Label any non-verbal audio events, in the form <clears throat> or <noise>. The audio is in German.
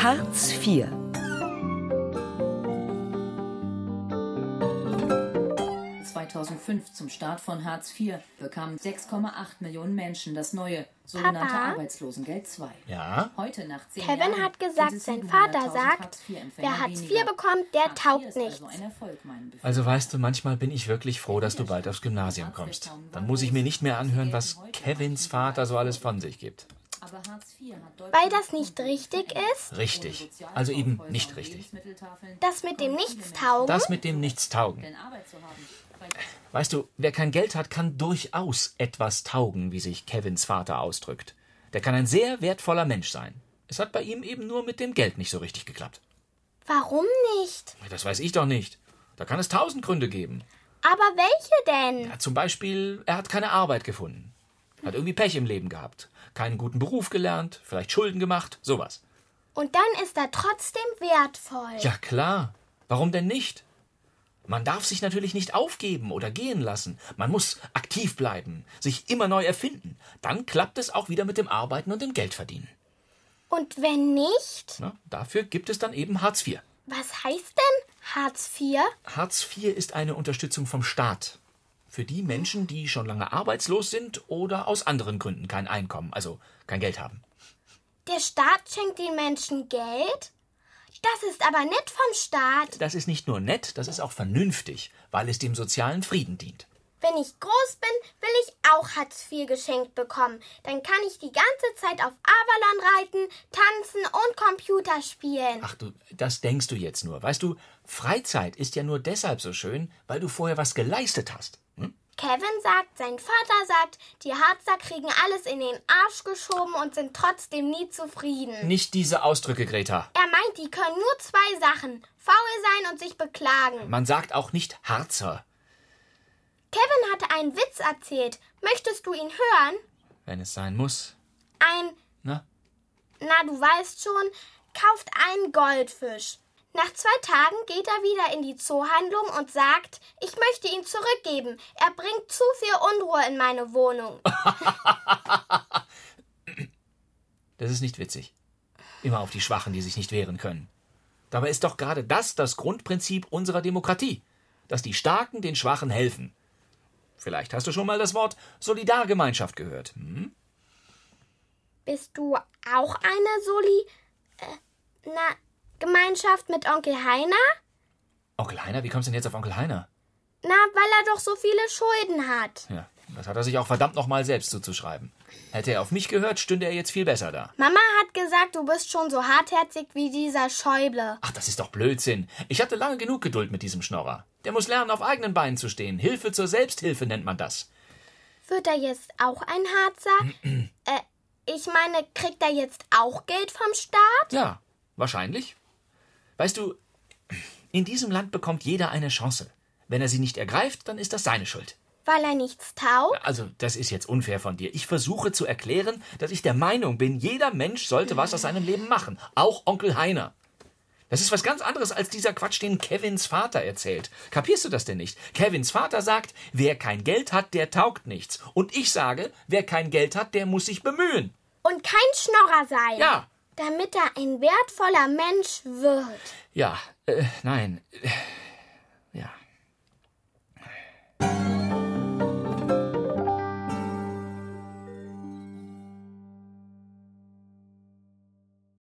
Hartz IV. zum Start von Hartz IV bekamen 6,8 Millionen Menschen das neue sogenannte Papa? Arbeitslosengeld II. Ja? Heute nach zehn Kevin Jahren hat gesagt, sein Vater 700.000 sagt, wer Hartz IV bekommt, der taugt nichts. Also, Erfolg. Also weißt du, manchmal bin ich wirklich froh, dass du bald aufs Gymnasium kommst. Dann muss ich mir nicht mehr anhören, was Kevins Vater so alles von sich gibt. Aber Hartz IV hat Deutschland Weil das nicht richtig ist? Richtig. Also eben nicht richtig. Das mit dem Nichtstaugen? Das mit dem Nichtstaugen. Weißt du, wer kein Geld hat, kann durchaus etwas taugen, wie sich Kevins Vater ausdrückt. Der kann ein sehr wertvoller Mensch sein. Es hat bei ihm eben nur mit dem Geld nicht so richtig geklappt. Warum nicht? Das weiß ich doch nicht. Da kann es tausend Gründe geben. Aber welche denn? Ja, zum Beispiel, er hat keine Arbeit gefunden. Hat irgendwie Pech im Leben gehabt. Keinen guten Beruf gelernt, vielleicht Schulden gemacht, sowas. Und dann ist er trotzdem wertvoll. Ja klar. Warum denn nicht? Man darf sich natürlich nicht aufgeben oder gehen lassen. Man muss aktiv bleiben, sich immer neu erfinden. Dann klappt es auch wieder mit dem Arbeiten und dem Geldverdienen. Und wenn nicht? Na, dafür gibt es dann eben Hartz IV. Was heißt denn Hartz IV? Hartz IV ist eine Unterstützung vom Staat. Für die Menschen, die schon lange arbeitslos sind oder aus anderen Gründen kein Einkommen, also kein Geld haben. Der Staat schenkt den Menschen Geld? Das ist aber nett vom Staat. Das ist nicht nur nett, das ist auch vernünftig, weil es dem sozialen Frieden dient. Wenn ich groß bin, will ich auch Hartz IV geschenkt bekommen. Dann kann ich die ganze Zeit auf Avalon reiten, tanzen und Computer spielen. Ach du, das denkst du jetzt nur. Weißt du, Freizeit ist ja nur deshalb so schön, weil du vorher was geleistet hast. Kevin sagt, sein Vater sagt, die Harzer kriegen alles in den Arsch geschoben und sind trotzdem nie zufrieden. Nicht diese Ausdrücke, Greta. Er meint, die können nur zwei Sachen: faul sein und sich beklagen. Man sagt auch nicht Harzer, Kevin hatte einen Witz erzählt. Möchtest du ihn hören? wenn es sein muss. Ein, Na? na du weißt schon, kauft einen Goldfisch. Nach zwei Tagen geht er wieder in die Zoohandlung und sagt, ich möchte ihn zurückgeben. Er bringt zu viel Unruhe in meine Wohnung. <laughs> Das ist nicht witzig. Immer auf die Schwachen, die sich nicht wehren können. Dabei ist doch gerade das das Grundprinzip unserer Demokratie, dass die Starken den Schwachen helfen. Vielleicht hast du schon mal das Wort Solidargemeinschaft gehört. Hm? Bist du auch eine Soli, äh, na, Gemeinschaft mit Onkel Heiner? Onkel Heiner, wie kommst du denn jetzt auf Onkel Heiner? Na, weil er doch so viele Schulden hat. Ja, das hat er sich auch verdammt nochmal selbst zuzuschreiben. Hätte er auf mich gehört, stünde er jetzt viel besser da. Mama hat gesagt, du bist schon so hartherzig wie dieser Schäuble. Ach, das ist doch Blödsinn. Ich hatte lange genug Geduld mit diesem Schnorrer. Der muss lernen, auf eigenen Beinen zu stehen. Hilfe zur Selbsthilfe nennt man das. Wird er jetzt auch ein Harzer? <clears throat> äh, ich meine, kriegt er jetzt auch Geld vom Staat? Ja, wahrscheinlich. Weißt du, in diesem Land bekommt jeder eine Chance. Wenn er sie nicht ergreift, dann ist das seine Schuld. Weil er nichts taugt? Also, das ist jetzt unfair von dir. Ich versuche zu erklären, dass ich der Meinung bin, jeder Mensch sollte was aus seinem Leben machen. Auch Onkel Heiner. Das ist was ganz anderes als dieser Quatsch, den Kevins Vater erzählt. Kapierst du das denn nicht? Kevins Vater sagt, wer kein Geld hat, der taugt nichts. Und ich sage, wer kein Geld hat, der muss sich bemühen. Und kein Schnorrer sein. Ja, Damit er ein wertvoller Mensch wird. ja, äh, nein.